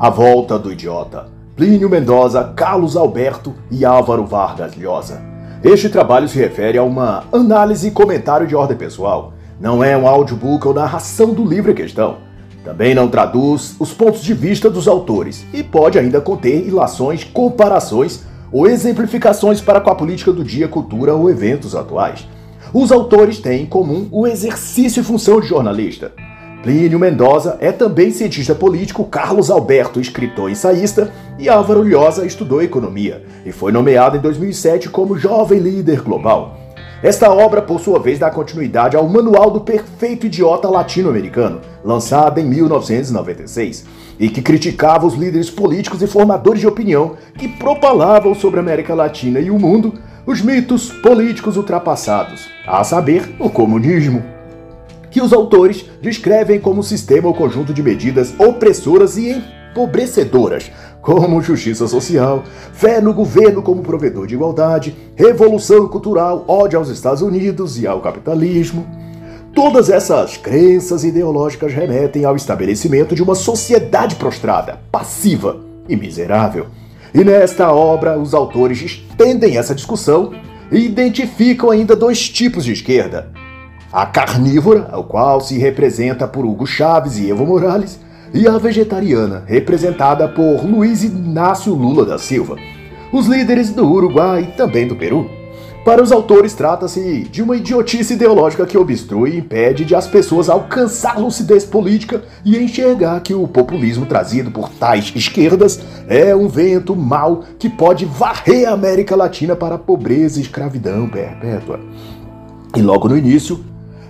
A Volta do Idiota. Plínio Mendoza, Carlos Alberto e Álvaro Vargas Llosa. Este trabalho se refere a uma análise e comentário de ordem pessoal. Não é um audiobook ou narração do livro em questão. Também não traduz os pontos de vista dos autores e pode ainda conter ilações, comparações ou exemplificações para com a política do dia, cultura ou eventos atuais. Os autores têm em comum o exercício e função de jornalista. Plínio Mendoza é também cientista político, Carlos Alberto, escritor e ensaísta, e Álvaro Lhosa estudou economia e foi nomeado em 2007 como Jovem Líder Global. Esta obra, por sua vez, dá continuidade ao Manual do Perfeito Idiota Latino-Americano, lançado em 1996, e que criticava os líderes políticos e formadores de opinião que propalavam sobre a América Latina e o mundo os mitos políticos ultrapassados, a saber, o comunismo que os autores descrevem como sistema ou conjunto de medidas opressoras e empobrecedoras, como justiça social, fé no governo como provedor de igualdade, revolução cultural, ódio aos Estados Unidos e ao capitalismo. Todas essas crenças ideológicas remetem ao estabelecimento de uma sociedade prostrada, passiva e miserável. E nesta obra, os autores estendem essa discussão e identificam ainda dois tipos de esquerda: a carnívora, ao qual se representa por Hugo Chaves e Evo Morales, e a vegetariana, representada por Luiz Inácio Lula da Silva, os líderes do Uruguai e também do Peru. Para os autores, trata-se de uma idiotice ideológica que obstrui e impede de as pessoas alcançar lucidez política e enxergar que o populismo trazido por tais esquerdas é um vento mau que pode varrer a América Latina para a pobreza e escravidão perpétua. E logo no início,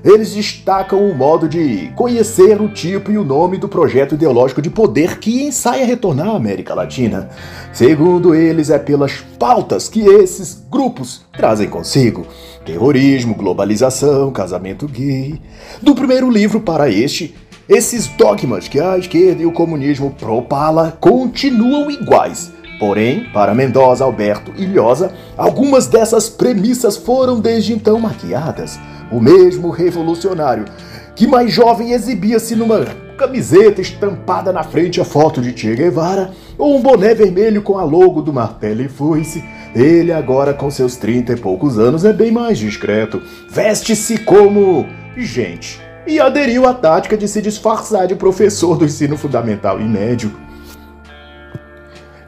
eles destacam o modo de conhecer o tipo e o nome do projeto ideológico de poder que ensaia retornar à América Latina. Segundo eles, é pelas pautas que esses grupos trazem consigo: terrorismo, globalização, casamento gay. Do primeiro livro para este, esses dogmas que a esquerda e o comunismo propala continuam iguais. Porém, para Mendoza, Alberto e Lhosa, algumas dessas premissas foram desde então maquiadas o mesmo revolucionário, que mais jovem exibia-se numa camiseta estampada na frente a foto de Che Guevara ou um boné vermelho com a logo do martelo e foice. Ele agora com seus trinta e poucos anos é bem mais discreto, veste-se como gente e aderiu à tática de se disfarçar de professor do ensino fundamental e médio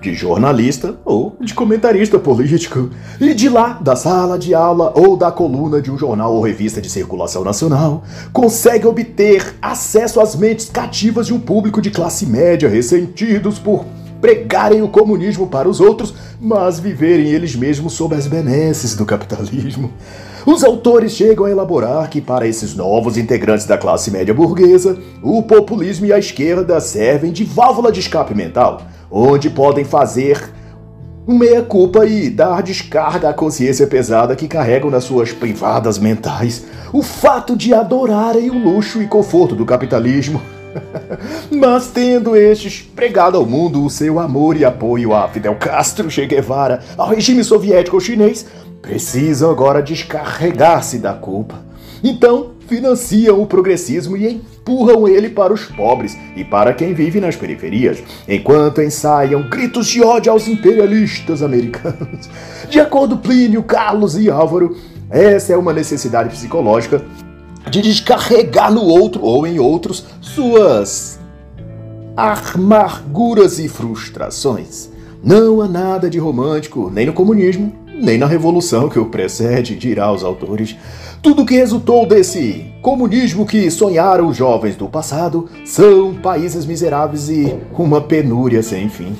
de jornalista ou de comentarista político, e de lá, da sala de aula ou da coluna de um jornal ou revista de circulação nacional, consegue obter acesso às mentes cativas de um público de classe média ressentidos por pregarem o comunismo para os outros, mas viverem eles mesmos sob as benesses do capitalismo. Os autores chegam a elaborar que, para esses novos integrantes da classe média burguesa, o populismo e a esquerda servem de válvula de escape mental onde podem fazer meia-culpa e dar descarga à consciência pesada que carregam nas suas privadas mentais o fato de adorarem o luxo e conforto do capitalismo. Mas tendo estes pregado ao mundo o seu amor e apoio a Fidel Castro, Che Guevara, ao regime soviético chinês, precisam agora descarregar-se da culpa. Então, financiam o progressismo e empurram ele para os pobres e para quem vive nas periferias, enquanto ensaiam gritos de ódio aos imperialistas americanos. De acordo Plínio, Carlos e Álvaro, essa é uma necessidade psicológica de descarregar no outro ou em outros suas amarguras e frustrações. Não há nada de romântico nem no comunismo, nem na revolução que o precede, dirá os autores. Tudo que resultou desse comunismo que sonharam os jovens do passado são países miseráveis e uma penúria sem fim.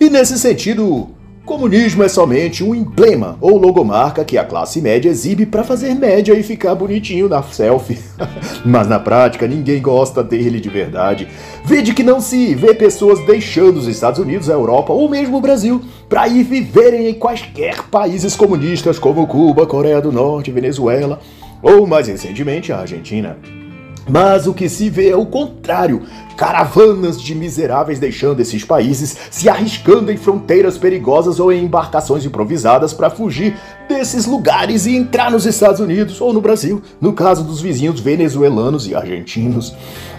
E nesse sentido, Comunismo é somente um emblema ou logomarca que a classe média exibe para fazer média e ficar bonitinho na selfie. Mas na prática ninguém gosta dele de verdade. Vede que não se vê pessoas deixando os Estados Unidos, a Europa ou mesmo o Brasil para ir viverem em quaisquer países comunistas como Cuba, Coreia do Norte, Venezuela ou mais recentemente a Argentina. Mas o que se vê é o contrário. Caravanas de miseráveis deixando esses países, se arriscando em fronteiras perigosas ou em embarcações improvisadas para fugir desses lugares e entrar nos Estados Unidos ou no Brasil, no caso dos vizinhos venezuelanos e argentinos.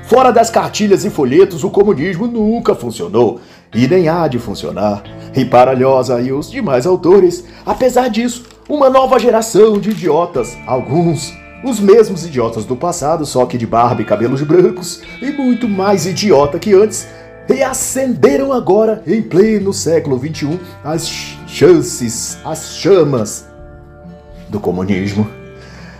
Fora das cartilhas e folhetos, o comunismo nunca funcionou e nem há de funcionar. E Paralhosa e os demais autores, apesar disso, uma nova geração de idiotas, alguns os mesmos idiotas do passado, só que de barba e cabelos brancos, e muito mais idiota que antes, reacenderam agora, em pleno século XXI, as chances, as chamas do comunismo.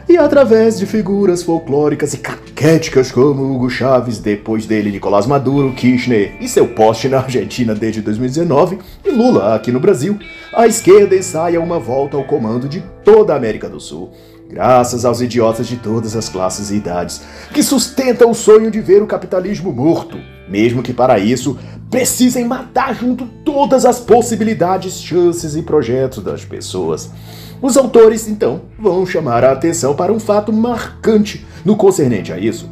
E através de figuras folclóricas e caquéticas como Hugo Chávez, depois dele Nicolás Maduro, Kirchner e seu poste na Argentina desde 2019, e Lula aqui no Brasil, a esquerda ensaia uma volta ao comando de toda a América do Sul graças aos idiotas de todas as classes e idades, que sustentam o sonho de ver o capitalismo morto, mesmo que para isso precisem matar junto todas as possibilidades, chances e projetos das pessoas. Os autores, então, vão chamar a atenção para um fato marcante no concernente a isso.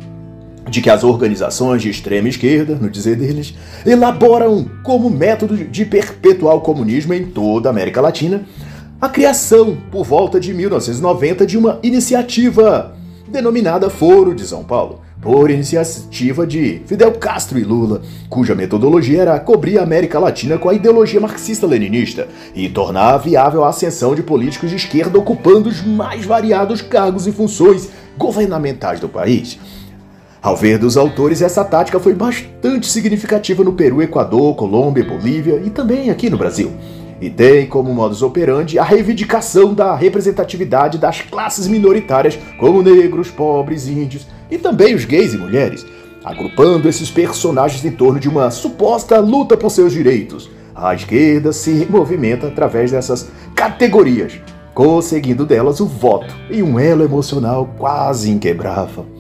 De que as organizações de extrema esquerda, no dizer deles, elaboram como método de perpetuar o comunismo em toda a América Latina a criação, por volta de 1990, de uma iniciativa denominada Foro de São Paulo, por iniciativa de Fidel Castro e Lula, cuja metodologia era cobrir a América Latina com a ideologia marxista-leninista e tornar viável a ascensão de políticos de esquerda ocupando os mais variados cargos e funções governamentais do país. Ao ver dos autores, essa tática foi bastante significativa no Peru, Equador, Colômbia, Bolívia e também aqui no Brasil e tem como modus operandi a reivindicação da representatividade das classes minoritárias, como negros, pobres, índios e também os gays e mulheres, agrupando esses personagens em torno de uma suposta luta por seus direitos. A esquerda se movimenta através dessas categorias, conseguindo delas o voto e um elo emocional quase inquebrável.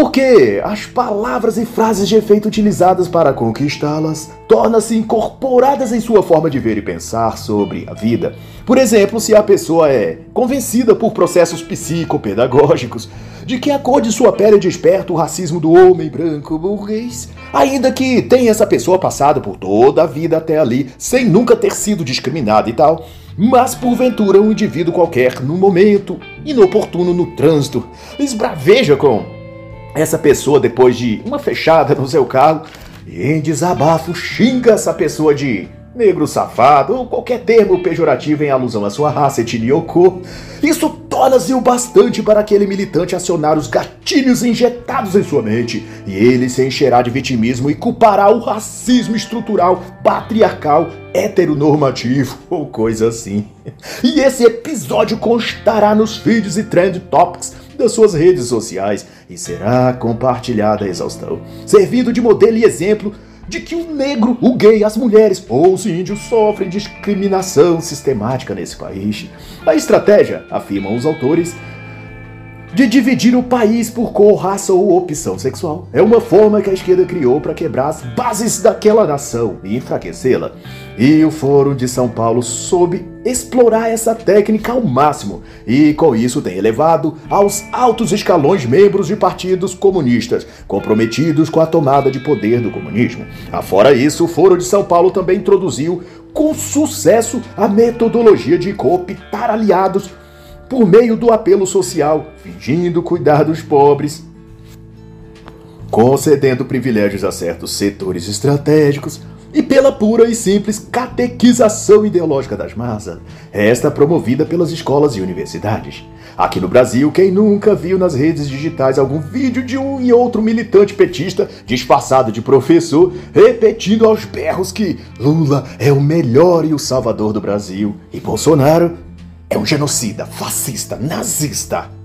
Porque as palavras e frases de efeito utilizadas para conquistá-las tornam-se incorporadas em sua forma de ver e pensar sobre a vida. Por exemplo, se a pessoa é convencida por processos psicopedagógicos de que a cor de sua pele desperta o racismo do homem branco burguês, ainda que tenha essa pessoa passado por toda a vida até ali sem nunca ter sido discriminada e tal, mas porventura um indivíduo qualquer, num momento inoportuno no trânsito, esbraveja com essa pessoa, depois de uma fechada no seu carro, em desabafo xinga essa pessoa de negro safado ou qualquer termo pejorativo em alusão à sua raça, etnia ou cor. Isso torna-se o bastante para aquele militante acionar os gatilhos injetados em sua mente e ele se encherá de vitimismo e culpará o racismo estrutural, patriarcal, heteronormativo ou coisa assim. E esse episódio constará nos feeds e trend topics das suas redes sociais e será compartilhada a exaustão, servindo de modelo e exemplo de que o negro, o gay, as mulheres ou os índios sofrem discriminação sistemática nesse país. A estratégia, afirmam os autores, de dividir o país por cor, raça ou opção sexual. É uma forma que a esquerda criou para quebrar as bases daquela nação e enfraquecê-la. E o Fórum de São Paulo soube explorar essa técnica ao máximo e com isso tem elevado aos altos escalões membros de partidos comunistas comprometidos com a tomada de poder do comunismo. Afora isso, o Fórum de São Paulo também introduziu com sucesso a metodologia de cooptar aliados por meio do apelo social, fingindo cuidar dos pobres, concedendo privilégios a certos setores estratégicos e pela pura e simples catequização ideológica das massas, esta promovida pelas escolas e universidades. Aqui no Brasil, quem nunca viu nas redes digitais algum vídeo de um e outro militante petista disfarçado de professor repetindo aos berros que Lula é o melhor e o salvador do Brasil e Bolsonaro é um genocida, fascista, nazista.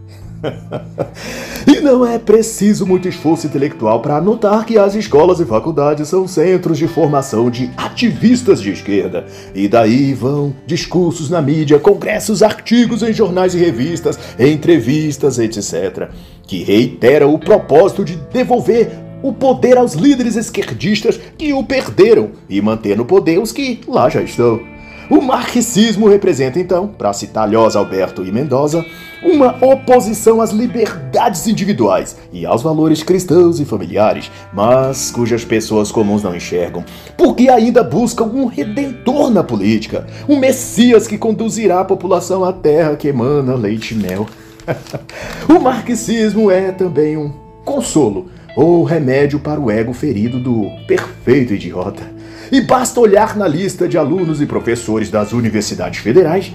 e não é preciso muito esforço intelectual para notar que as escolas e faculdades são centros de formação de ativistas de esquerda. E daí vão discursos na mídia, congressos, artigos em jornais e revistas, entrevistas, etc., que reiteram o propósito de devolver o poder aos líderes esquerdistas que o perderam e manter no poder os que lá já estão. O marxismo representa, então, para citar Alberto e Mendoza, uma oposição às liberdades individuais e aos valores cristãos e familiares, mas cujas pessoas comuns não enxergam, porque ainda buscam um redentor na política, um Messias que conduzirá a população à terra que emana leite e mel. o marxismo é também um consolo ou remédio para o ego ferido do perfeito idiota. E basta olhar na lista de alunos e professores das universidades federais.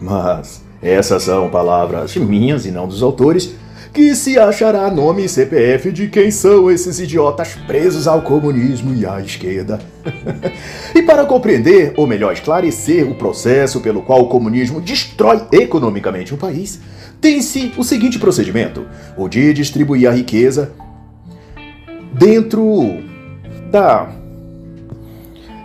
Mas essas são palavras minhas e não dos autores, que se achará nome e CPF de quem são esses idiotas presos ao comunismo e à esquerda. e para compreender, ou melhor, esclarecer o processo pelo qual o comunismo destrói economicamente o país, tem-se o seguinte procedimento: o de distribuir a riqueza dentro da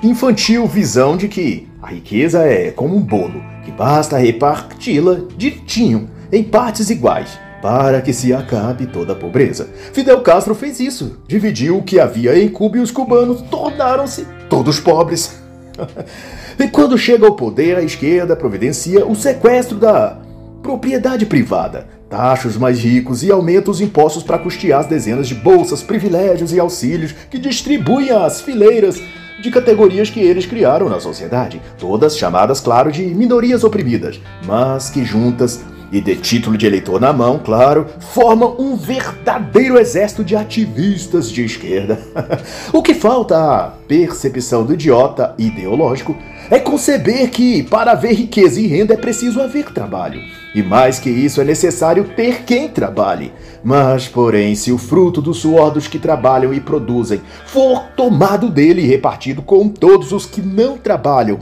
infantil visão de que a riqueza é como um bolo, que basta reparti-la direitinho, em partes iguais, para que se acabe toda a pobreza. Fidel Castro fez isso, dividiu o que havia em Cuba e os cubanos tornaram-se todos pobres. e quando chega ao poder, a esquerda providencia o sequestro da propriedade privada, taxa os mais ricos e aumenta os impostos para custear as dezenas de bolsas, privilégios e auxílios que distribuem às fileiras de categorias que eles criaram na sociedade, todas chamadas, claro, de minorias oprimidas, mas que juntas e de título de eleitor na mão, claro, formam um verdadeiro exército de ativistas de esquerda. o que falta à percepção do idiota ideológico é conceber que, para haver riqueza e renda, é preciso haver trabalho. E mais que isso, é necessário ter quem trabalhe. Mas, porém, se o fruto do suor dos que trabalham e produzem for tomado dele e repartido com todos os que não trabalham,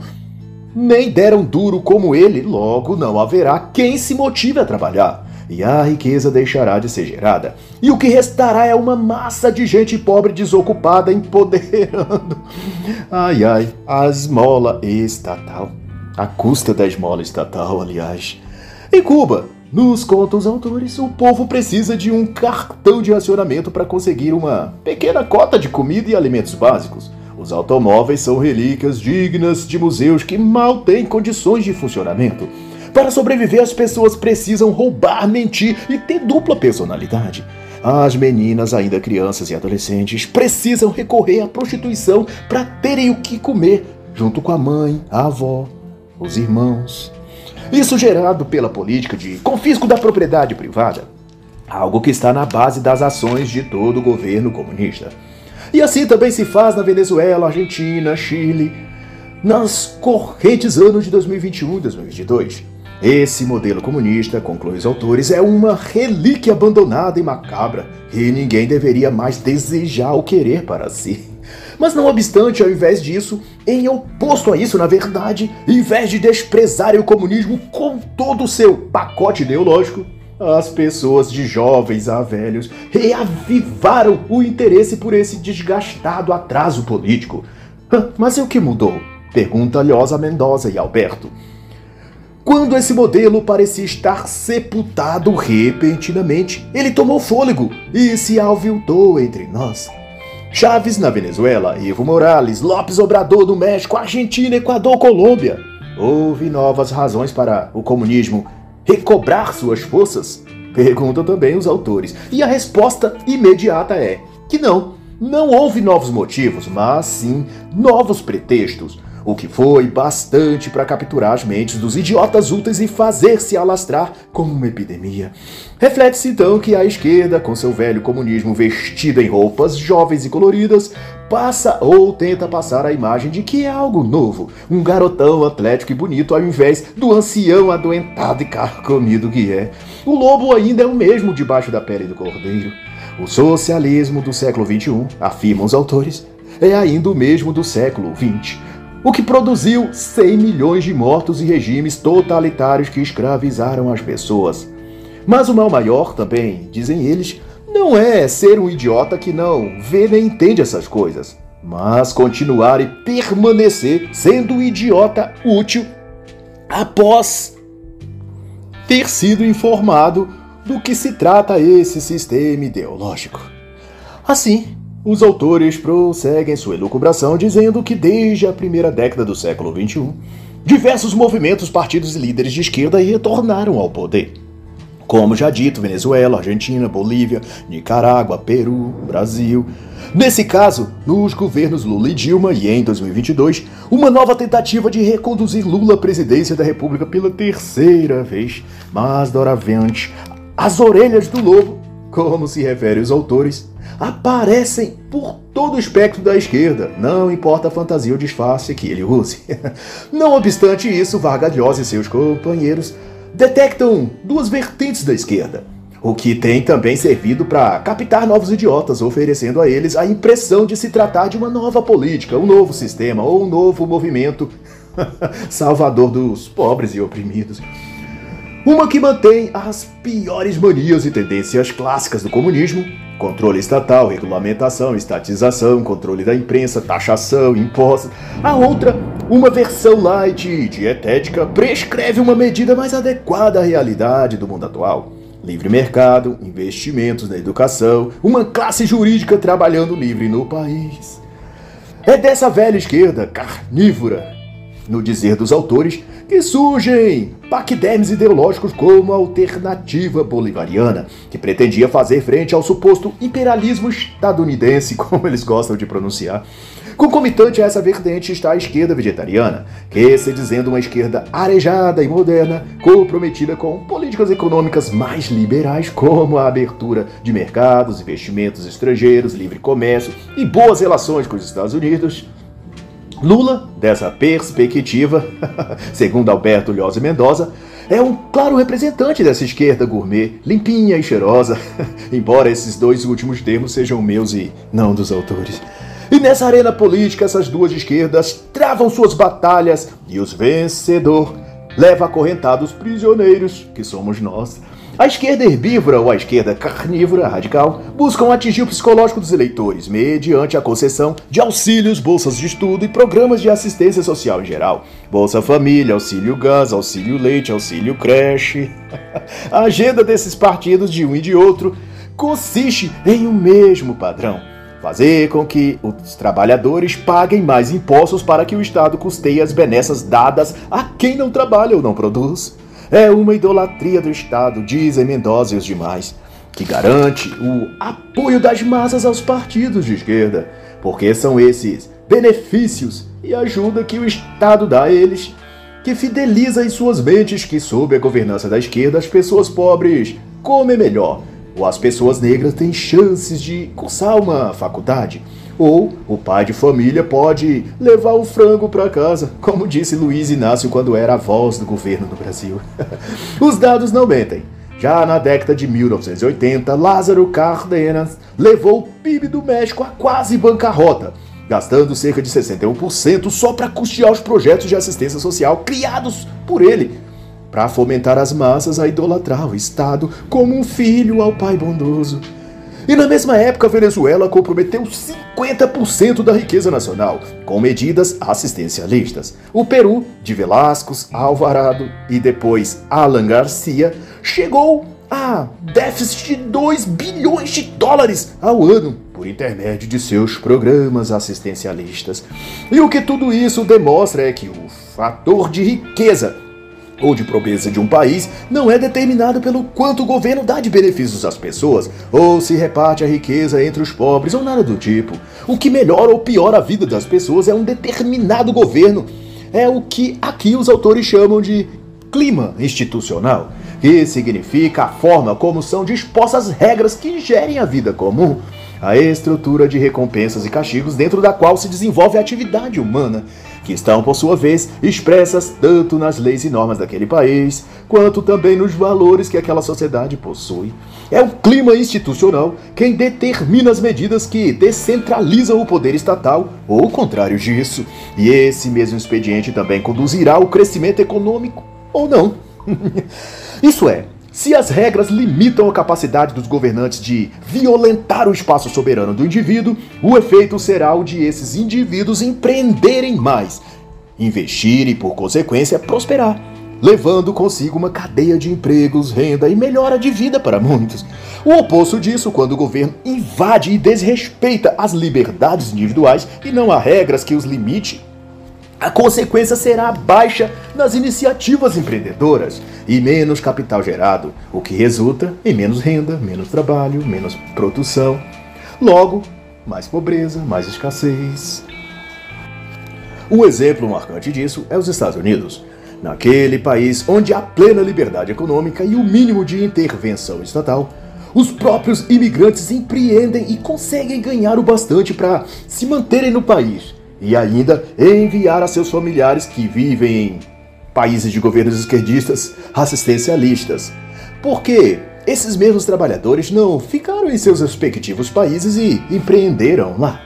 nem deram duro como ele, logo não haverá quem se motive a trabalhar e a riqueza deixará de ser gerada. E o que restará é uma massa de gente pobre desocupada empoderando. Ai ai, a esmola estatal. A custa da esmola estatal, aliás. Em Cuba, nos contam os autores, o povo precisa de um cartão de racionamento para conseguir uma pequena cota de comida e alimentos básicos. Os automóveis são relíquias dignas de museus que mal têm condições de funcionamento. Para sobreviver, as pessoas precisam roubar, mentir e ter dupla personalidade. As meninas, ainda crianças e adolescentes, precisam recorrer à prostituição para terem o que comer, junto com a mãe, a avó, os irmãos. Isso gerado pela política de confisco da propriedade privada, algo que está na base das ações de todo o governo comunista. E assim também se faz na Venezuela, Argentina, Chile, nas correntes anos de 2021 e 2022. Esse modelo comunista, conclui os autores, é uma relíquia abandonada e macabra, e ninguém deveria mais desejar ou querer para si. Mas não obstante, ao invés disso, em oposto a isso, na verdade, em vez de desprezarem o comunismo com todo o seu pacote ideológico, as pessoas de jovens a velhos reavivaram o interesse por esse desgastado atraso político. Mas e o que mudou? Pergunta Lhosa Mendoza e Alberto quando esse modelo parecia estar sepultado repentinamente, ele tomou fôlego e se aviltou entre nós. Chaves na Venezuela, Evo Morales, Lopes Obrador no México, Argentina, Equador, Colômbia. Houve novas razões para o comunismo recobrar suas forças? Perguntam também os autores. E a resposta imediata é que não. Não houve novos motivos, mas sim novos pretextos o que foi bastante para capturar as mentes dos idiotas úteis e fazer-se alastrar como uma epidemia. Reflete-se então que a esquerda, com seu velho comunismo vestido em roupas jovens e coloridas, passa ou tenta passar a imagem de que é algo novo, um garotão atlético e bonito ao invés do ancião adoentado e carcomido que é. O lobo ainda é o mesmo debaixo da pele do cordeiro. O socialismo do século XXI, afirmam os autores, é ainda o mesmo do século XX o que produziu 100 milhões de mortos e regimes totalitários que escravizaram as pessoas. Mas o mal maior também, dizem eles, não é ser um idiota que não vê nem entende essas coisas, mas continuar e permanecer sendo um idiota útil após ter sido informado do que se trata esse sistema ideológico. Assim, Os autores prosseguem sua elucubração dizendo que desde a primeira década do século XXI, diversos movimentos, partidos e líderes de esquerda retornaram ao poder. Como já dito, Venezuela, Argentina, Bolívia, Nicarágua, Peru, Brasil. Nesse caso, nos governos Lula e Dilma e em 2022, uma nova tentativa de reconduzir Lula à presidência da República pela terceira vez. Mas, doravante, as orelhas do lobo, como se refere os autores, aparecem por todo o espectro da esquerda, não importa a fantasia ou disfarce que ele use. Não obstante isso, Vargas Llosa e seus companheiros detectam duas vertentes da esquerda, o que tem também servido para captar novos idiotas, oferecendo a eles a impressão de se tratar de uma nova política, um novo sistema ou um novo movimento salvador dos pobres e oprimidos. Uma que mantém as piores manias e tendências clássicas do comunismo: controle estatal, regulamentação, estatização, controle da imprensa, taxação, impostos. A outra uma versão light e dietética prescreve uma medida mais adequada à realidade do mundo atual. Livre mercado, investimentos na educação, uma classe jurídica trabalhando livre no país. É dessa velha esquerda carnívora, no dizer dos autores, que surgem paquidermes ideológicos como a alternativa bolivariana, que pretendia fazer frente ao suposto imperialismo estadunidense, como eles gostam de pronunciar, Concomitante a essa vertente está a esquerda vegetariana, que se dizendo uma esquerda arejada e moderna, comprometida com políticas econômicas mais liberais, como a abertura de mercados, investimentos estrangeiros, livre comércio e boas relações com os Estados Unidos. Lula, dessa perspectiva, segundo Alberto Lhose Mendoza, é um claro representante dessa esquerda gourmet, limpinha e cheirosa, embora esses dois últimos termos sejam meus e não dos autores. E nessa arena política, essas duas esquerdas travam suas batalhas e os vencedor leva acorrentados prisioneiros, que somos nós. A esquerda herbívora ou a esquerda carnívora radical buscam atingir o psicológico dos eleitores mediante a concessão de auxílios, bolsas de estudo e programas de assistência social em geral. Bolsa Família, Auxílio Gás, Auxílio Leite, Auxílio Creche. A agenda desses partidos de um e de outro consiste em um mesmo padrão fazer com que os trabalhadores paguem mais impostos para que o Estado custeie as benesses dadas a quem não trabalha ou não produz. É uma idolatria do Estado, dizem Mendoza e os demais, que garante o apoio das massas aos partidos de esquerda, porque são esses benefícios e ajuda que o Estado dá a eles que fideliza em suas mentes que, sob a governança da esquerda, as pessoas pobres comem melhor ou as pessoas negras têm chances de cursar uma faculdade, ou o pai de família pode levar o frango para casa, como disse Luiz Inácio quando era a voz do governo no Brasil. Os dados não mentem. Já na década de 1980, Lázaro Cárdenas levou o PIB do México a quase bancarrota, gastando cerca de 61% só para custear os projetos de assistência social criados por ele para fomentar as massas a idolatrar o Estado como um filho ao pai bondoso. E na mesma época, a Venezuela comprometeu 50% da riqueza nacional, com medidas assistencialistas. O Peru, de Velascos, Alvarado e depois Alan Garcia, chegou a déficit de 2 bilhões de dólares ao ano por intermédio de seus programas assistencialistas. E o que tudo isso demonstra é que o fator de riqueza ou de pobreza de um país não é determinado pelo quanto o governo dá de benefícios às pessoas, ou se reparte a riqueza entre os pobres, ou nada do tipo. O que melhora ou piora a vida das pessoas é um determinado governo. É o que aqui os autores chamam de clima institucional, que significa a forma como são dispostas as regras que gerem a vida comum a estrutura de recompensas e castigos dentro da qual se desenvolve a atividade humana, que estão, por sua vez, expressas tanto nas leis e normas daquele país, quanto também nos valores que aquela sociedade possui. É o clima institucional quem determina as medidas que descentralizam o poder estatal, ou o contrário disso. E esse mesmo expediente também conduzirá ao crescimento econômico, ou não. Isso é, se as regras limitam a capacidade dos governantes de violentar o espaço soberano do indivíduo, o efeito será o de esses indivíduos empreenderem mais, investir e, por consequência, prosperar. levando consigo uma cadeia de empregos, renda e melhora de vida para muitos. O oposto disso, quando o governo invade e desrespeita as liberdades individuais e não há regras que os limite, a consequência será baixa nas iniciativas empreendedoras e menos capital gerado, o que resulta em menos renda, menos trabalho, menos produção. Logo, mais pobreza, mais escassez. Um exemplo marcante disso é os Estados Unidos. Naquele país onde há plena liberdade econômica e o mínimo de intervenção estatal, os próprios imigrantes empreendem e conseguem ganhar o bastante para se manterem no país e ainda enviar a seus familiares que vivem em países de governos esquerdistas assistencialistas. Porque esses mesmos trabalhadores não ficaram em seus respectivos países e empreenderam lá.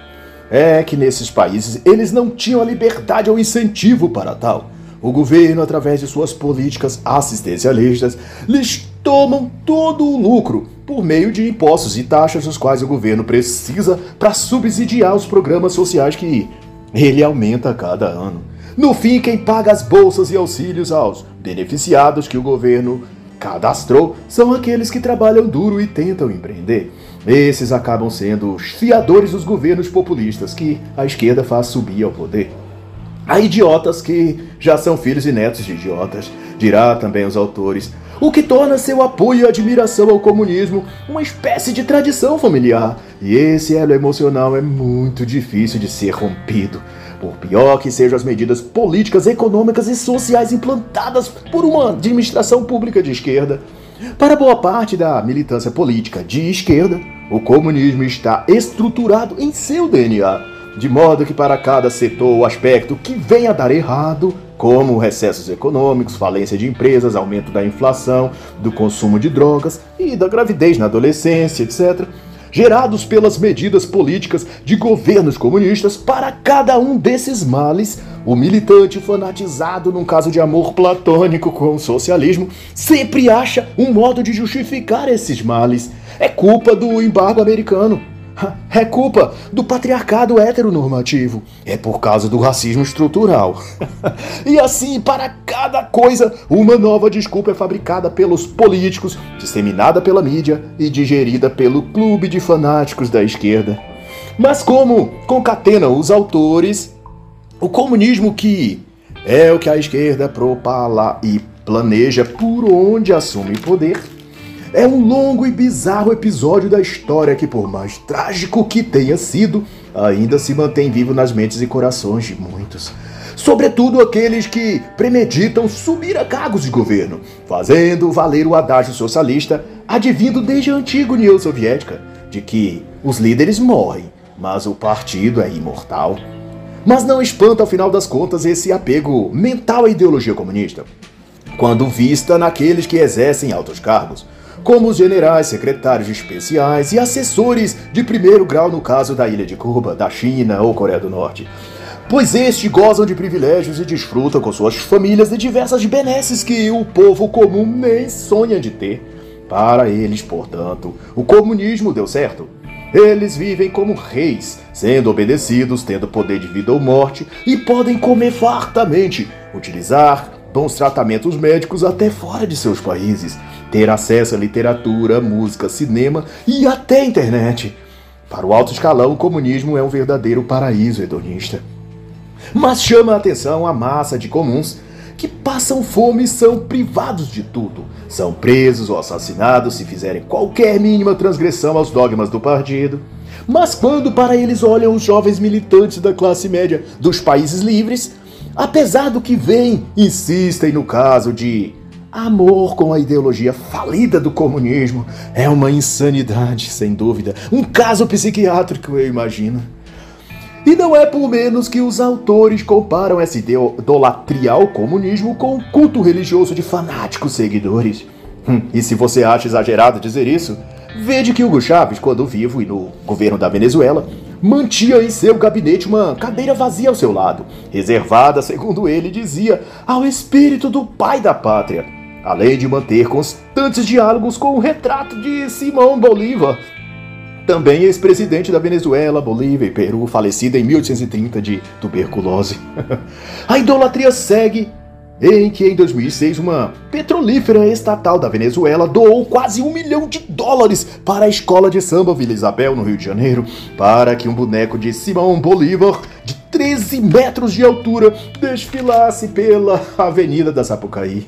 É que nesses países eles não tinham a liberdade ou incentivo para tal. O governo, através de suas políticas assistencialistas, lhes tomam todo o lucro por meio de impostos e taxas os quais o governo precisa para subsidiar os programas sociais que ele aumenta a cada ano. No fim, quem paga as bolsas e auxílios aos beneficiados que o governo cadastrou são aqueles que trabalham duro e tentam empreender. Esses acabam sendo os fiadores dos governos populistas que a esquerda faz subir ao poder. Há idiotas que já são filhos e netos de idiotas, dirá também os autores, o que torna seu apoio e admiração ao comunismo uma espécie de tradição familiar. E esse elo emocional é muito difícil de ser rompido. Por pior que sejam as medidas políticas, econômicas e sociais implantadas por uma administração pública de esquerda, para boa parte da militância política de esquerda, o comunismo está estruturado em seu DNA de modo que para cada setor ou aspecto que venha a dar errado, como recessos econômicos, falência de empresas, aumento da inflação, do consumo de drogas e da gravidez na adolescência, etc., gerados pelas medidas políticas de governos comunistas, para cada um desses males, o militante fanatizado num caso de amor platônico com o socialismo sempre acha um modo de justificar esses males. É culpa do embargo americano é culpa do patriarcado heteronormativo. É por causa do racismo estrutural. e assim, para cada coisa, uma nova desculpa é fabricada pelos políticos, disseminada pela mídia e digerida pelo clube de fanáticos da esquerda. Mas como concatenam os autores, o comunismo que é o que a esquerda propala e planeja por onde assume poder é um longo e bizarro episódio da história que, por mais trágico que tenha sido, ainda se mantém vivo nas mentes e corações de muitos. Sobretudo aqueles que premeditam subir a cargos de governo, fazendo valer o adágio socialista advindo desde a antiga União Soviética, de que os líderes morrem, mas o partido é imortal. Mas não espanta, ao final das contas, esse apego mental à ideologia comunista, quando vista naqueles que exercem altos cargos como os generais, secretários especiais e assessores de primeiro grau no caso da ilha de Cuba, da China ou Coreia do Norte. Pois estes gozam de privilégios e desfrutam com suas famílias de diversas benesses que o povo comum nem sonha de ter. Para eles, portanto, o comunismo deu certo. Eles vivem como reis, sendo obedecidos, tendo poder de vida ou morte e podem comer fartamente, utilizar bons tratamentos médicos até fora de seus países ter acesso a literatura, música, cinema e até internet. Para o alto escalão, o comunismo é um verdadeiro paraíso hedonista. Mas chama a atenção a massa de comuns que passam fome e são privados de tudo. São presos ou assassinados se fizerem qualquer mínima transgressão aos dogmas do partido. Mas quando para eles olham os jovens militantes da classe média dos países livres, apesar do que vem, insistem no caso de Amor com a ideologia falida do comunismo é uma insanidade, sem dúvida. Um caso psiquiátrico, eu imagino. E não é por menos que os autores comparam essa idolatria ao comunismo com um culto religioso de fanáticos seguidores. Hum, e se você acha exagerado dizer isso, veja que Hugo Chávez, quando vivo e no governo da Venezuela, mantinha em seu gabinete uma cadeira vazia ao seu lado, reservada, segundo ele dizia, ao espírito do pai da pátria além de manter constantes diálogos com o retrato de Simão Bolívar, também ex-presidente da Venezuela, Bolívia e Peru, falecido em 1830 de tuberculose. A idolatria segue em que em 2006 uma petrolífera estatal da Venezuela doou quase um milhão de dólares para a escola de samba Vila Isabel, no Rio de Janeiro, para que um boneco de Simão Bolívar, de 13 metros de altura, desfilasse pela Avenida da Sapucaí.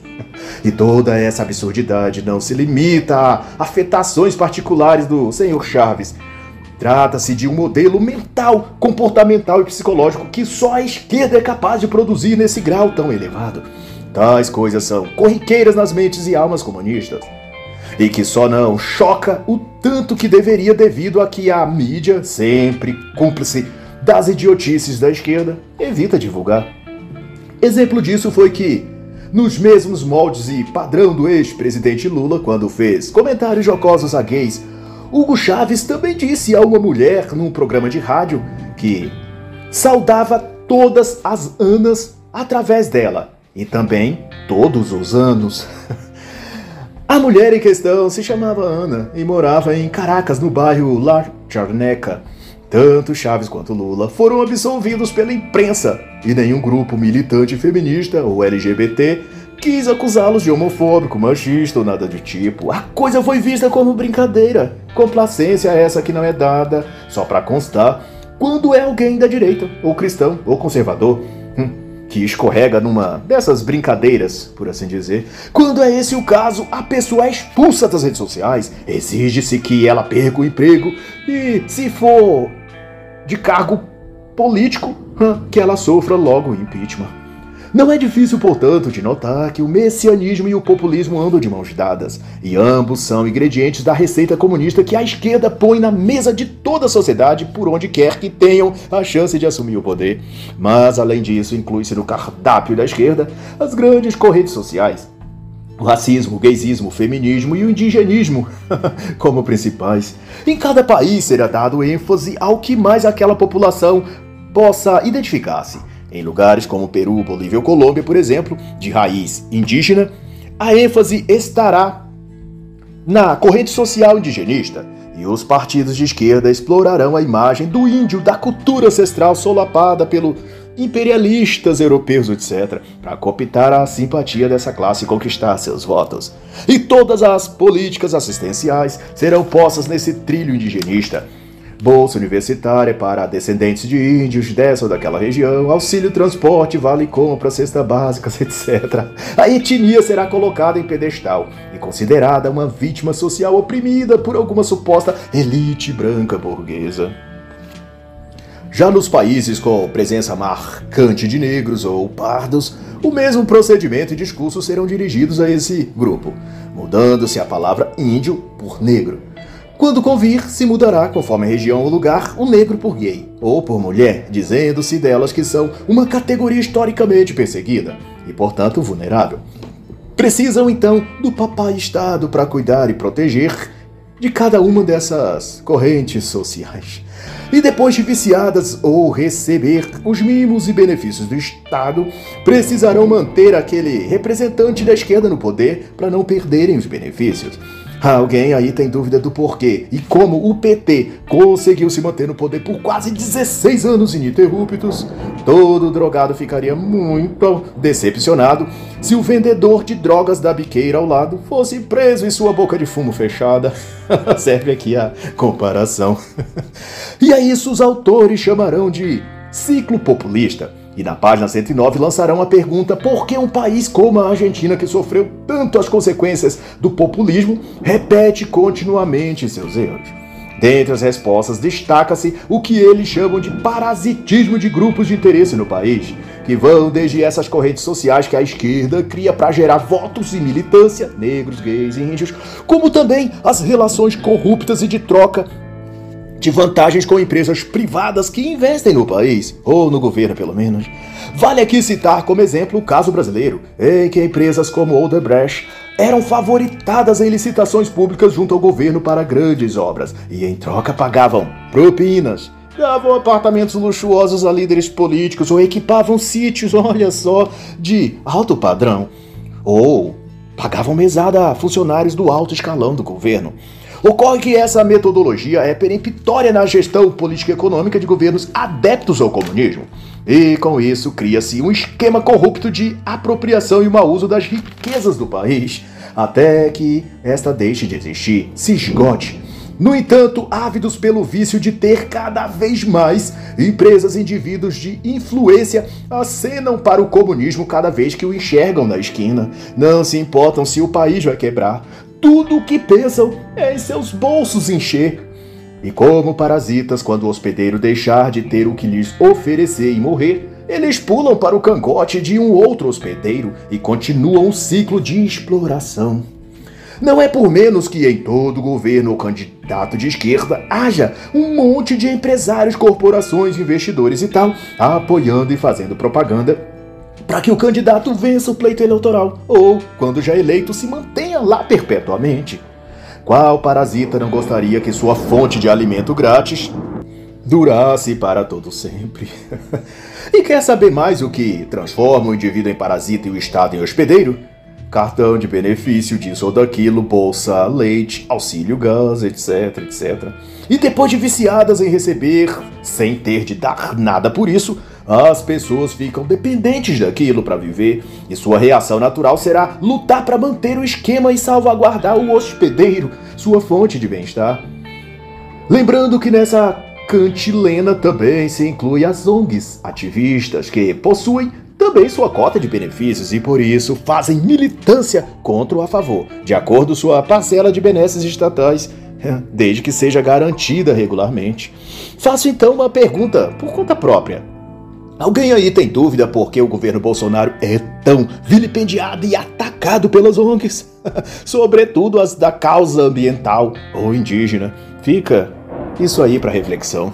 E toda essa absurdidade não se limita a afetações particulares do senhor Chaves. Trata-se de um modelo mental, comportamental e psicológico que só a esquerda é capaz de produzir nesse grau tão elevado. Tais coisas são corriqueiras nas mentes e almas comunistas. E que só não choca o tanto que deveria devido a que a mídia, sempre cúmplice das idiotices da esquerda, evita divulgar. Exemplo disso foi que, nos mesmos moldes e padrão do ex-presidente Lula, quando fez comentários jocosos a gays Hugo Chaves também disse a uma mulher num programa de rádio que saudava todas as Anas através dela e também todos os anos. A mulher em questão se chamava Ana e morava em Caracas, no bairro La Charneca. Tanto Chaves quanto Lula foram absolvidos pela imprensa e nenhum grupo militante feminista ou LGBT quis acusá-los de homofóbico, machista ou nada do tipo. A coisa foi vista como brincadeira. Complacência essa que não é dada, só para constar, quando é alguém da direita, ou cristão, ou conservador. Hum, que escorrega numa dessas brincadeiras, por assim dizer. Quando é esse o caso, a pessoa é expulsa das redes sociais, exige-se que ela perca o emprego e, se for de cargo político, hum, que ela sofra logo impeachment. Não é difícil, portanto, de notar que o messianismo e o populismo andam de mãos dadas, e ambos são ingredientes da receita comunista que a esquerda põe na mesa de toda a sociedade por onde quer que tenham a chance de assumir o poder. Mas, além disso, inclui-se no cardápio da esquerda as grandes correntes sociais, o racismo, o gaysismo, o feminismo e o indigenismo como principais. Em cada país será dado ênfase ao que mais aquela população possa identificar-se. Em lugares como Peru, Bolívia ou Colômbia, por exemplo, de raiz indígena, a ênfase estará na corrente social indigenista, e os partidos de esquerda explorarão a imagem do índio, da cultura ancestral solapada pelo imperialistas europeus, etc., para cooptar a simpatia dessa classe e conquistar seus votos. E todas as políticas assistenciais serão postas nesse trilho indigenista, bolsa universitária para descendentes de índios dessa ou daquela região, auxílio transporte, vale compra, cesta básica, etc. A etnia será colocada em pedestal e considerada uma vítima social oprimida por alguma suposta elite branca burguesa. Já nos países com presença marcante de negros ou pardos, o mesmo procedimento e discurso serão dirigidos a esse grupo, mudando-se a palavra índio por negro quando convir, se mudará, conforme a região ou lugar, o negro por gay, ou por mulher, dizendo-se delas que são uma categoria historicamente perseguida e, portanto, vulnerável. Precisam então do papai Estado para cuidar e proteger de cada uma dessas correntes sociais. E depois de viciadas ou receber os mimos e benefícios do Estado, precisarão manter aquele representante da esquerda no poder para não perderem os benefícios. Alguém aí tem dúvida do porquê e como o PT conseguiu se manter no poder por quase 16 anos ininterruptos? Todo drogado ficaria muito decepcionado se o vendedor de drogas da biqueira ao lado fosse preso e sua boca de fumo fechada. Serve aqui a comparação. e a isso os autores chamarão de ciclo populista. E na página 109 lançarão a pergunta por que um país como a Argentina, que sofreu tanto as consequências do populismo, repete continuamente seus erros. Dentre as respostas destaca-se o que eles chamam de parasitismo de grupos de interesse no país, que vão desde essas correntes sociais que a esquerda cria para gerar votos e militância, negros, gays e índios, como também as relações corruptas e de troca de vantagens com empresas privadas que investem no país, ou no governo pelo menos. Vale aqui citar como exemplo o caso brasileiro, em que empresas como Odebrecht eram favoritadas em licitações públicas junto ao governo para grandes obras e em troca pagavam propinas. Davam apartamentos luxuosos a líderes políticos ou equipavam sítios, olha só, de alto padrão. Ou pagavam mesada a funcionários do alto escalão do governo. Ocorre que essa metodologia é peremptória na gestão política econômica de governos adeptos ao comunismo. E com isso cria-se um esquema corrupto de apropriação e mau uso das riquezas do país, até que esta deixe de existir, se esgote. No entanto, ávidos pelo vício de ter cada vez mais, empresas e indivíduos de influência acenam para o comunismo cada vez que o enxergam na esquina. Não se importam se o país vai quebrar. Tudo o que pensam é em seus bolsos encher. E como parasitas, quando o hospedeiro deixar de ter o que lhes oferecer e morrer, eles pulam para o cangote de um outro hospedeiro e continuam um ciclo de exploração. Não é por menos que em todo governo ou candidato de esquerda haja um monte de empresários, corporações, investidores e tal, apoiando e fazendo propaganda para que o candidato vença o pleito eleitoral ou, quando já eleito, se mantenha lá perpetuamente. Qual parasita não gostaria que sua fonte de alimento grátis durasse para todo sempre? e quer saber mais o que transforma o indivíduo em parasita e o Estado em hospedeiro? Cartão de benefício disso ou daquilo, bolsa, leite, auxílio gás, etc, etc. E depois de viciadas em receber, sem ter de dar nada por isso, as pessoas ficam dependentes daquilo para viver e sua reação natural será lutar para manter o esquema e salvaguardar o hospedeiro, sua fonte de bem-estar. Lembrando que nessa cantilena também se inclui as ONGs, ativistas que possuem também sua cota de benefícios e por isso fazem militância contra ou a favor, de acordo sua parcela de benesses estatais, desde que seja garantida regularmente. Faço então uma pergunta por conta própria. Alguém aí tem dúvida por que o governo Bolsonaro é tão vilipendiado e atacado pelas ONGs? Sobretudo as da causa ambiental ou indígena. Fica isso aí para reflexão.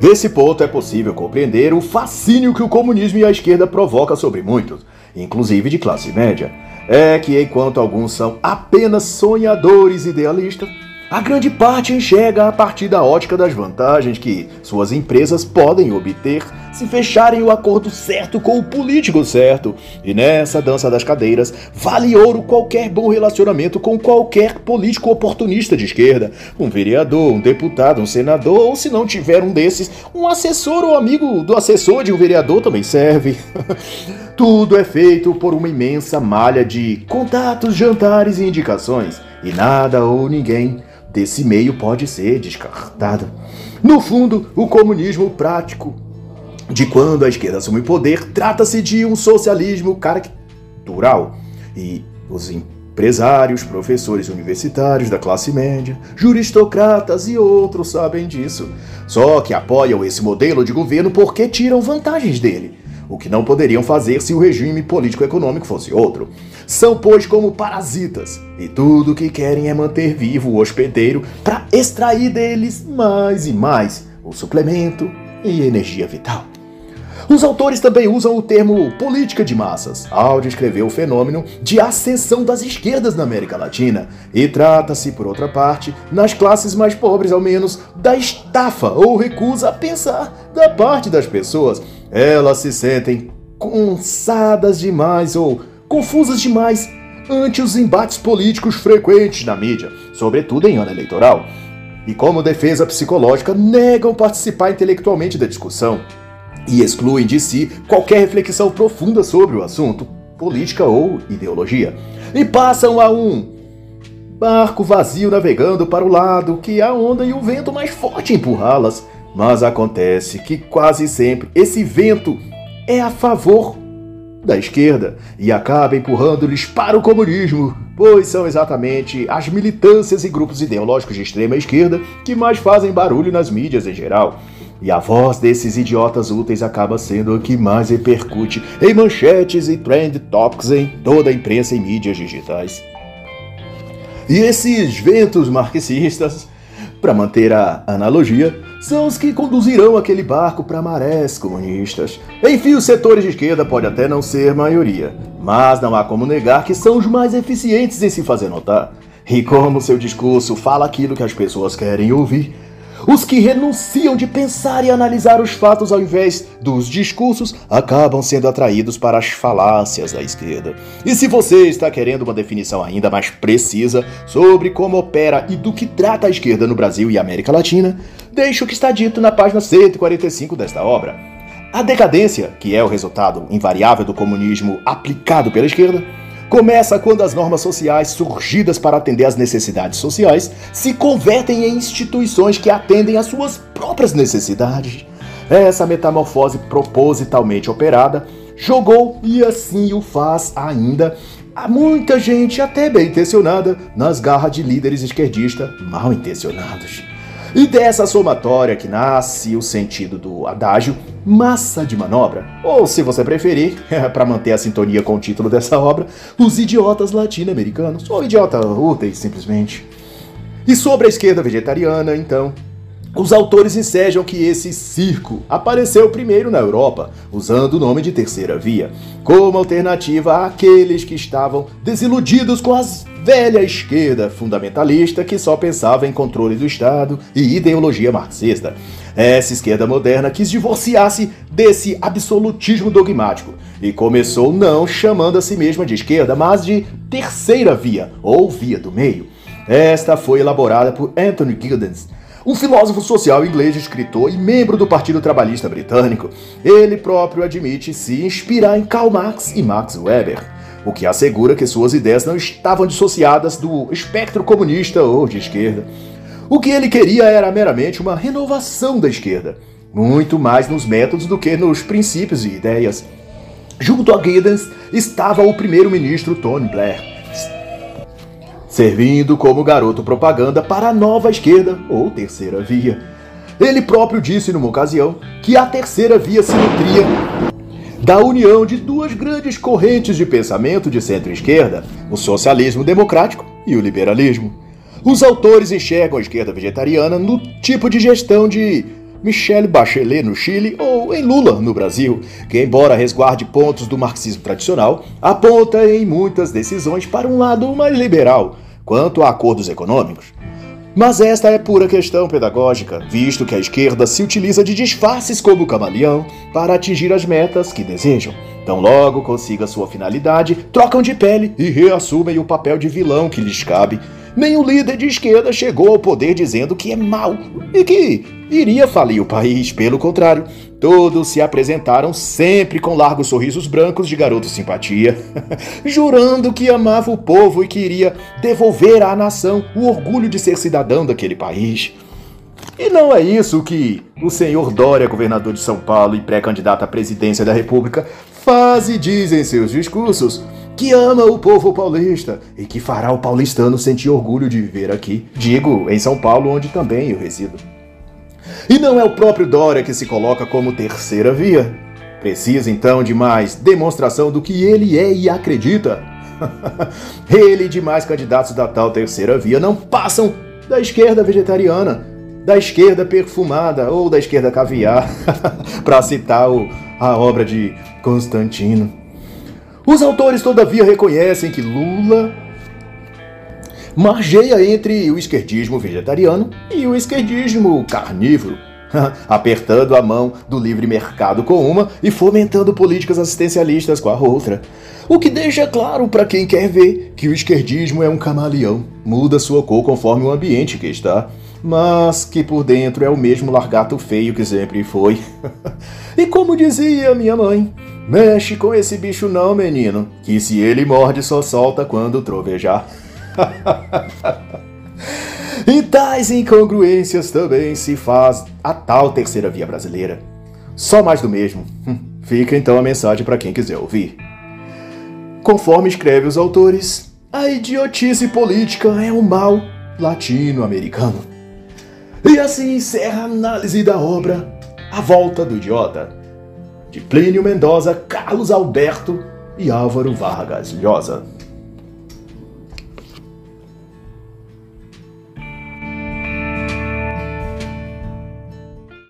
Nesse ponto é possível compreender o fascínio que o comunismo e a esquerda provoca sobre muitos, inclusive de classe média. É que enquanto alguns são apenas sonhadores idealistas, a grande parte enxerga a partir da ótica das vantagens que suas empresas podem obter se fecharem o acordo certo com o político certo. E nessa dança das cadeiras, vale ouro qualquer bom relacionamento com qualquer político oportunista de esquerda. Um vereador, um deputado, um senador, ou se não tiver um desses, um assessor ou amigo do assessor de um vereador também serve. Tudo é feito por uma imensa malha de contatos, jantares e indicações. E nada ou ninguém desse meio pode ser descartado. No fundo, o comunismo prático de quando a esquerda assume o poder trata-se de um socialismo caricatural e os empresários, professores universitários da classe média, juristocratas e outros sabem disso. Só que apoiam esse modelo de governo porque tiram vantagens dele o que não poderiam fazer se o regime político-econômico fosse outro. São, pois, como parasitas, e tudo o que querem é manter vivo o hospedeiro para extrair deles mais e mais o suplemento e energia vital. Os autores também usam o termo política de massas ao descrever o fenômeno de ascensão das esquerdas na América Latina, e trata-se, por outra parte, nas classes mais pobres ao menos, da estafa ou recusa a pensar da parte das pessoas. Elas se sentem cansadas demais ou confusas demais ante os embates políticos frequentes na mídia, sobretudo em ano eleitoral. E como defesa psicológica, negam participar intelectualmente da discussão e excluem de si qualquer reflexão profunda sobre o assunto, política ou ideologia, e passam a um barco vazio navegando para o lado que a onda e o vento mais forte empurrá-las. Mas acontece que quase sempre esse vento é a favor da esquerda e acaba empurrando-lhes para o comunismo, pois são exatamente as militâncias e grupos ideológicos de extrema esquerda que mais fazem barulho nas mídias em geral. E a voz desses idiotas úteis acaba sendo o que mais repercute em manchetes e trend topics em toda a imprensa e mídias digitais. E esses ventos marxistas, para manter a analogia, são os que conduzirão aquele barco para marés comunistas. Enfim, os setores de esquerda pode até não ser maioria, mas não há como negar que são os mais eficientes em se fazer notar. E como seu discurso fala aquilo que as pessoas querem ouvir, os que renunciam de pensar e analisar os fatos ao invés dos discursos acabam sendo atraídos para as falácias da esquerda. E se você está querendo uma definição ainda mais precisa sobre como opera e do que trata a esquerda no Brasil e América Latina, deixe o que está dito na página 145 desta obra. A decadência, que é o resultado invariável do comunismo aplicado pela esquerda, começa quando as normas sociais surgidas para atender às necessidades sociais se convertem em instituições que atendem às suas próprias necessidades. Essa metamorfose propositalmente operada jogou e assim o faz ainda a muita gente até bem intencionada nas garras de líderes esquerdistas mal intencionados. E dessa somatória que nasce o sentido do adágio Massa de Manobra, ou se você preferir, para manter a sintonia com o título dessa obra, Os Idiotas Latino-Americanos, ou Idiota Úteis, simplesmente. E sobre a esquerda vegetariana, então, os autores ensejam que esse circo apareceu primeiro na Europa, usando o nome de Terceira Via, como alternativa àqueles que estavam desiludidos com a velha esquerda fundamentalista que só pensava em controle do Estado e ideologia marxista. Essa esquerda moderna quis divorciar-se desse absolutismo dogmático e começou não chamando a si mesma de esquerda, mas de Terceira Via, ou Via do Meio. Esta foi elaborada por Anthony Giddens um filósofo social inglês, escritor e membro do Partido Trabalhista Britânico, ele próprio admite se inspirar em Karl Marx e Max Weber, o que assegura que suas ideias não estavam dissociadas do espectro comunista ou de esquerda. O que ele queria era meramente uma renovação da esquerda, muito mais nos métodos do que nos princípios e ideias. Junto a Giddens estava o primeiro-ministro Tony Blair, servindo como garoto propaganda para a nova esquerda ou terceira via. Ele próprio disse numa ocasião que a terceira via se nutria da união de duas grandes correntes de pensamento de centro-esquerda, o socialismo democrático e o liberalismo. Os autores enxergam a esquerda vegetariana no tipo de gestão de Michelle Bachelet no Chile ou em Lula no Brasil, que, embora resguarde pontos do marxismo tradicional, aponta em muitas decisões para um lado mais liberal quanto a acordos econômicos. Mas esta é pura questão pedagógica, visto que a esquerda se utiliza de disfarces como o camaleão para atingir as metas que desejam. Tão logo consiga sua finalidade, trocam de pele e reassumem o papel de vilão que lhes cabe. Nenhum líder de esquerda chegou ao poder dizendo que é mal e que iria falir o país. Pelo contrário, todos se apresentaram sempre com largos sorrisos brancos de garoto simpatia, jurando que amava o povo e queria devolver à nação o orgulho de ser cidadão daquele país. E não é isso que o senhor Dória, governador de São Paulo e pré-candidato à presidência da República, faz e diz em seus discursos que ama o povo paulista e que fará o paulistano sentir orgulho de viver aqui, digo, em São Paulo, onde também eu resido. E não é o próprio Dória que se coloca como terceira via. Precisa então de mais demonstração do que ele é e acredita. ele e demais candidatos da tal terceira via não passam da esquerda vegetariana, da esquerda perfumada ou da esquerda caviar, para citar o a obra de Constantino. Os autores, todavia, reconhecem que Lula margeia entre o esquerdismo vegetariano e o esquerdismo carnívoro, apertando a mão do livre mercado com uma e fomentando políticas assistencialistas com a outra. O que deixa claro para quem quer ver que o esquerdismo é um camaleão, muda sua cor conforme o ambiente que está mas que por dentro é o mesmo largato feio que sempre foi. e como dizia minha mãe, mexe com esse bicho não, menino, que se ele morde só solta quando trovejar. e tais incongruências também se faz a tal terceira via brasileira. Só mais do mesmo. Hum, fica então a mensagem para quem quiser ouvir. Conforme escreve os autores, a idiotice política é um mal latino-americano. E assim encerra a análise da obra A Volta do Idiota, de Plínio Mendoza, Carlos Alberto e Álvaro Vargas Llosa.